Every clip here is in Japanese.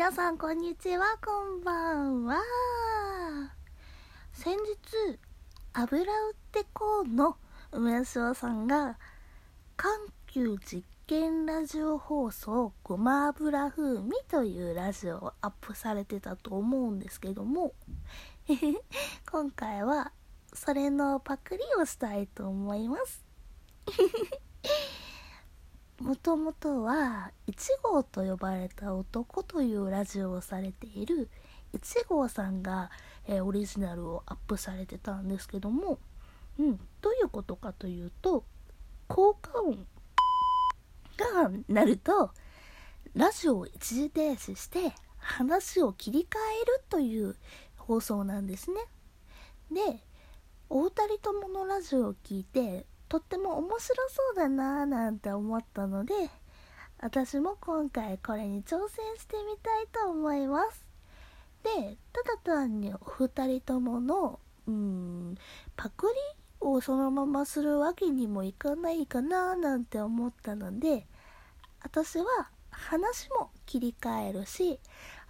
皆さんこんにちはこんばんは。先日油売ってこうの梅塩さんが緩急実験ラジオ放送ごま油風味というラジオをアップされてたと思うんですけども 今回はそれのパクリをしたいと思います。もともとは1号と呼ばれた男というラジオをされている1号さんが、えー、オリジナルをアップされてたんですけども、うん、どういうことかというと効果音が鳴るとラジオを一時停止して話を切り替えるという放送なんですね。でお二人とものラジオを聞いてとっても面白そうだなぁなんて思ったので私も今回これに挑戦してみたいと思います。でただ単にお二人とものうんパクリをそのままするわけにもいかないかななんて思ったので私は話も切り替えるし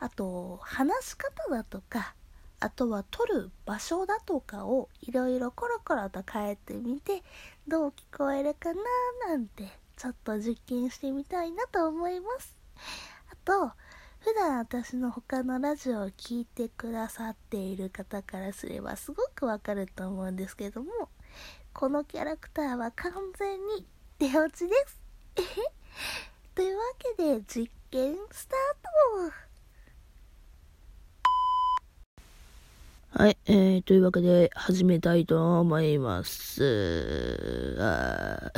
あと話し方だとかあとは撮る場所だとかをいろいろコロコロと変えてみてどう聞こえるかななんてちょっと実験してみたいなと思います。あと普段私の他のラジオを聴いてくださっている方からすればすごくわかると思うんですけどもこのキャラクターは完全に出落ちです。というわけで実験スタート。はい、えー、というわけで始めたいと思います。あ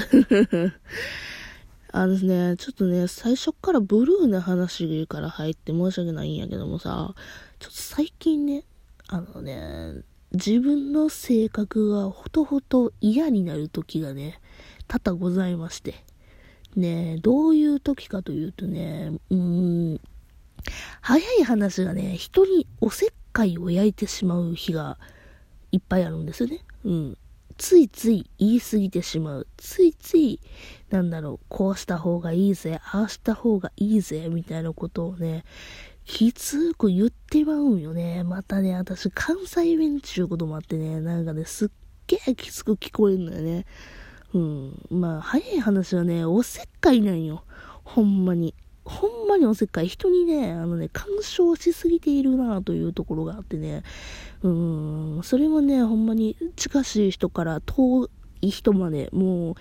あのですね、ちょっとね、最初からブルーな話から入って申し訳ないんやけどもさ、ちょっと最近ね、あのね、自分の性格がほとほと嫌になる時がね、多々ございまして。ねどういう時かというとね、うん、早い話がね、人におせっ貝を焼いてしまう日がいっぱいあるんですよね。うん。ついつい言い過ぎてしまう。ついつい、なんだろう、こうした方がいいぜ、ああした方がいいぜ、みたいなことをね、きつく言ってまうんよね。またね、私、関西弁っちゅうこともあってね、なんかね、すっげえきつく聞こえるのよね。うん。まあ、早い話はね、おせっかいなんよ。ほんまに。ほんまにおせっかい。人にね、あのね、干渉しすぎているなというところがあってね、うん、それもね、ほんまに近しい人から遠い人まで、もう、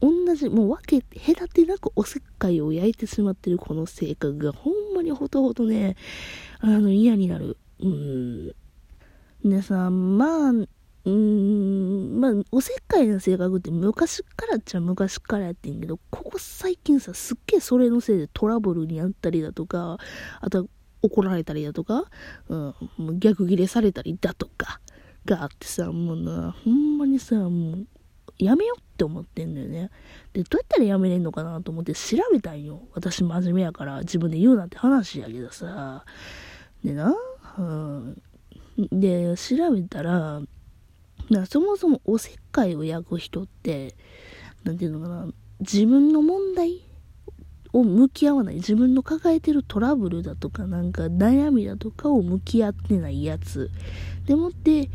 同じ、もう分け、隔てなくおせっかいを焼いてしまってるこの性格が、ほんまにほとほとね、あの、嫌になる。うん。皆さん、まあ、うん、まあ、おせっかいな性格って昔からっちゃ昔からやってんけど、ここ最近さ、すっげえそれのせいでトラブルにあったりだとか、あとは怒られたりだとか、うん、逆ギレされたりだとか、があってさ、もうな、ほんまにさ、もう、やめようって思ってんだよね。で、どうやったらやめれんのかなと思って調べたんよ。私真面目やから自分で言うなって話やけどさ。でな、うん。で、調べたら、だそもそもおせっかいを焼く人って、なんていうのかな、自分の問題を向き合わない、自分の抱えてるトラブルだとか、なんか悩みだとかを向き合ってないやつ。でもって、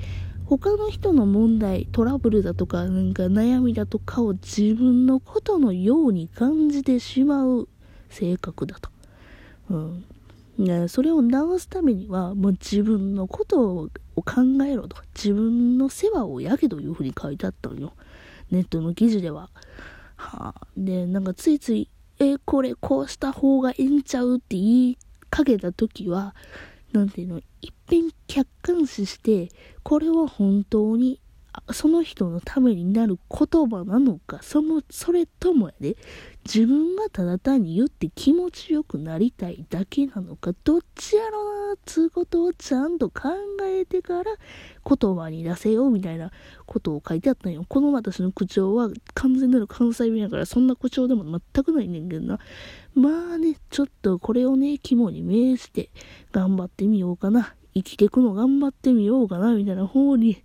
他の人の問題、トラブルだとか、なんか悩みだとかを自分のことのように感じてしまう性格だと。うん。ね、それを直すためには、もう自分のことを考えろと。自分の世話をやけというふうに書いてあったのよ。ネットの記事では。はあ、で、なんかついつい、え、これこうした方がええんちゃうって言いかけた時は、なんていうの、いっぺん客観視して、これは本当にその人のためになる言葉なのか、その、それともやで、自分がただ単に言って気持ちよくなりたいだけなのか、どっちやろな、つうことをちゃんと考えてから言葉に出せよ、みたいなことを書いてあったんよ。この私の口調は完全なる関西弁やから、そんな口調でも全くないねんけどな。まあね、ちょっとこれをね、肝に銘じて頑張ってみようかな。生きてくの頑張ってみようかな、みたいな方に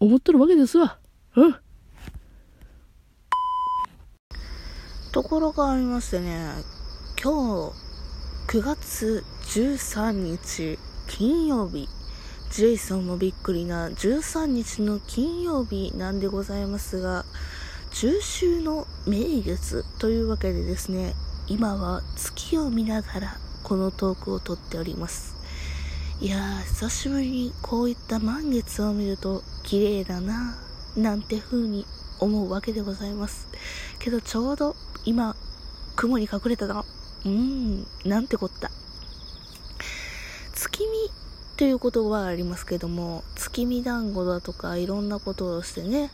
思ってるわけですわ。うん。ところがありましてね、今日、9月13日金曜日ジェイソンもびっくりな13日の金曜日なんでございますが中秋の名月というわけでですね今は月を見ながらこのトークをとっておりますいやー久しぶりにこういった満月を見ると綺麗だななんて風に思うわけでございます。けどちょうど今雲に隠れたなうーんなんてこった。月見という言葉はありますけども月見団子だとかいろんなことをしてね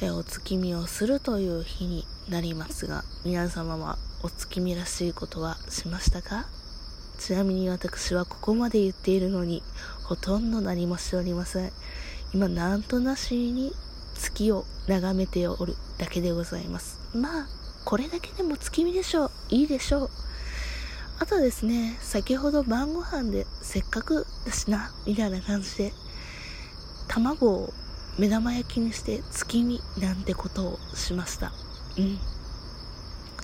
えお月見をするという日になりますが皆様はお月見らしいことはしましたか？ちなみに私はここまで言っているのにほとんど何もしておりません。今なんとなしに月を眺めておるだけでございます。まあこれだけでも月見でしょう。いいでしょう。あとですね先ほど晩ご飯でせっかくだしなみたいな感じで卵を目玉焼きにして月見なんてことをしました。うん。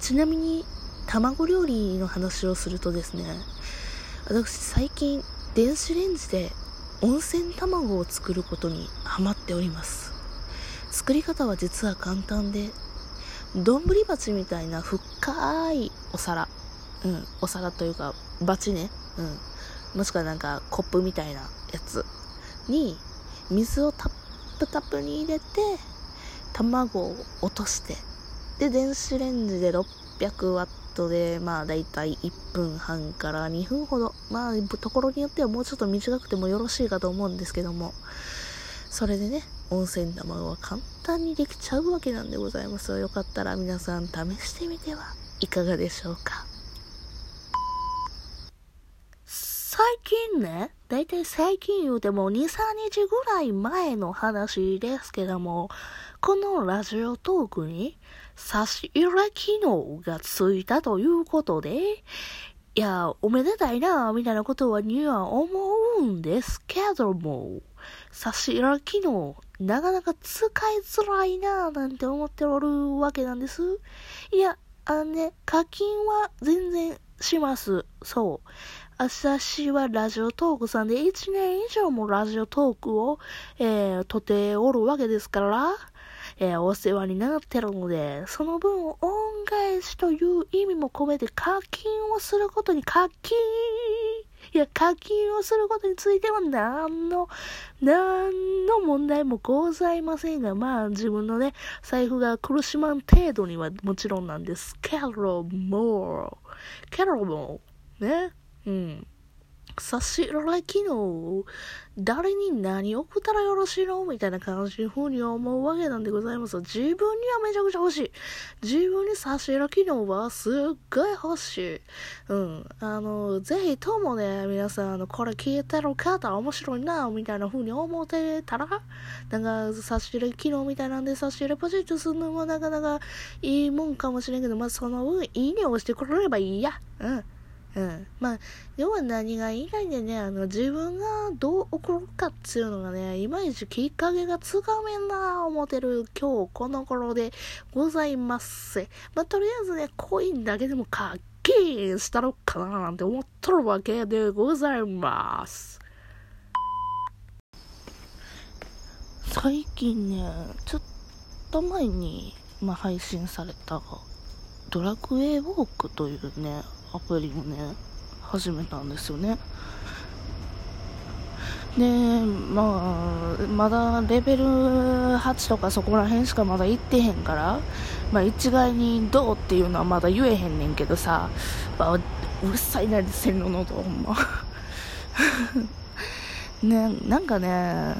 ちなみに卵料理の話をするとですね私最近電子レンジで温泉卵を作ることにハマっております。作り方は実は簡単で丼鉢みたいな深いお皿。うんお皿というか鉢ね。うん。もしくはなんかコップみたいなやつ。に水をたっぷたっぷに入れて卵を落として。で電子レンジで600ワットでまあだいたい1分半から2分ほど。まあところによってはもうちょっと短くてもよろしいかと思うんですけども。それでね温泉卵は簡単にできちゃうわけなんでございますよかったら皆さん試してみてはいかがでしょうか。最近ね、だいたい最近言うても2、3日ぐらい前の話ですけども、このラジオトークに差し入れ機能がついたということで、いや、おめでたいな、みたいなことはには思うんですけども、差し入れ機能、なかなか使いづらいな、なんて思っておるわけなんです。いや、あのね、課金は全然します。そう。私はラジオトークさんで1年以上もラジオトークを、えー、とておるわけですから、えー、お世話になってるので、その分を恩返しという意味も込めて課金をすることに課金いや、課金をすることについては何の、何の問題もございませんが、まあ自分のね、財布が苦しまん程度にはもちろんなんです。けども、けども、ね、うん。差し入れ機能を、誰に何送ったらよろしいの？みたいな感じの風に思うわけなんでございます。自分にはめちゃくちゃ欲しい。自分に差し入れ機能はすっごい欲しい。うん。あの、ぜひともね、皆さん、あの、これ聞いてる方面白いな、みたいな風に思ってたら、なんか、差し入れ機能みたいなんで差し入れポチッとするのもなかなかいいもんかもしれんけど、まあ、その分、いいねをしてくれればいいや。うん。うん。まあ、要は何がいいかいでね、あの、自分がどう送るかっていうのがね、いまいちきっかけがつかめんな思ってる今日この頃でございますまあ、とりあえずね、コインだけでも課金したろかななんて思っとるわけでございます。最近ね、ちょっと前に、まあ、配信された、ドラクエウォークというね、アプリをね始めたんですよね。でまあまだレベル8とかそこら辺しかまだ行ってへんからまあ一概にどうっていうのはまだ言えへんねんけどさ、まあ、うるさいなり線路の音ほんま。ねなんかね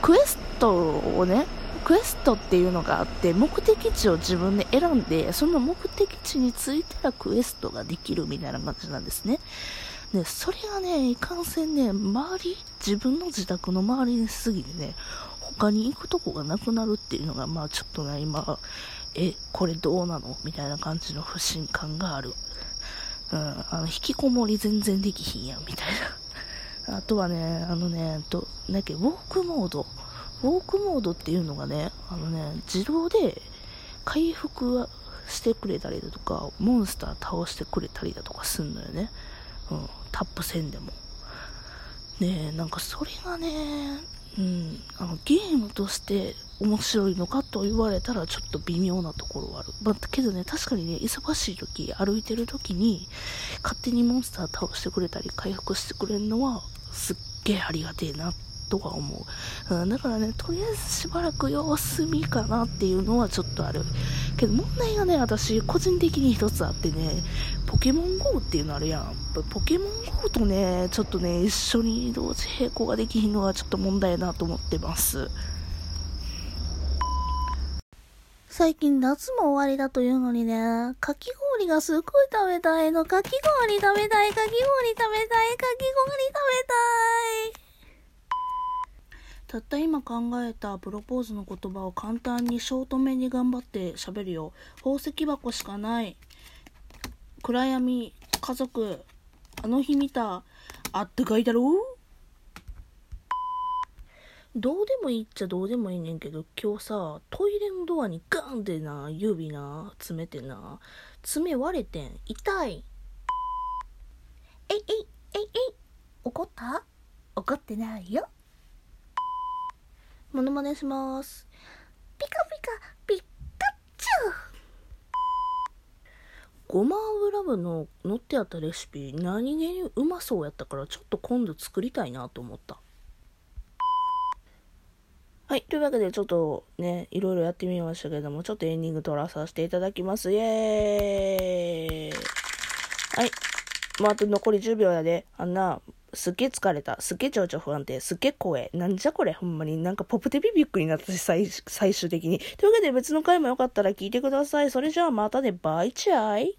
クエストをねクエストっていうのがあって目的地を自分で選んでその目的地に着いたらクエストができるみたいな感じなんですね。でそれがねいかんせんね周り自分の自宅の周りに過ぎてね他に行くとこがなくなるっていうのがまあちょっとね今えこれどうなの？みたいな感じの不信感がある。うん、あの引きこもり全然できひんやんみたいな。あとはねあのねとなんかウォークモード。ウォークモードっていうのがね、あのね、自動で回復してくれたりだとか、モンスター倒してくれたりだとかすんのよね。うん、タップ戦でも。ねえ、なんかそれがね、うん、あのゲームとして面白いのかと言われたらちょっと微妙なところはある。まあ、けどね、確かにね、忙しい時、歩いてる時に、勝手にモンスター倒してくれたり、回復してくれるのは、すっげえありがてえなっとは思う。うん、だからね、とりあえずしばらく様子見かなっていうのはちょっとある。けど問題がね、私、個人的に一つあってね、ポケモン GO っていうのあるやん。ポケモン GO とね、ちょっとね、一緒に同時並行ができひんのはちょっと問題やなと思ってます。最近夏も終わりだというのにね、かき氷がすっごい食べたいの。かき氷食べたい、かき氷食べたい、かき氷食べたい。たった今考えたプロポーズの言葉を簡単にショートめに頑張って喋るよ。宝石箱しかない。暗闇、家族、あの日見た、あってかいだろう？どうでもいいっちゃどうでもいいねんけど、今日さ、トイレのドアにガンってな、指な、詰めてな、爪割れてん。痛い。えいえい、えいえい、怒った？怒ってないよ。モノマネします。ピカピカ、ピッカチュごま油部の載ってあったレシピ、何気にうまそうやったから、ちょっと今度作りたいなと思った。はい。というわけで、ちょっとね、いろいろやってみましたけども、ちょっとエンディング撮らさせていただきます。イエーイはい。もうあと残り10秒やで。あんな、すっげえ疲れた。すっげえ情緒不安定。すっげえ声。なんじゃこれほんまに。なんかポップテビビックになったし、最最終的に。というわけで別の回もよかったら聞いてください。それじゃあまたね。バイチャイ。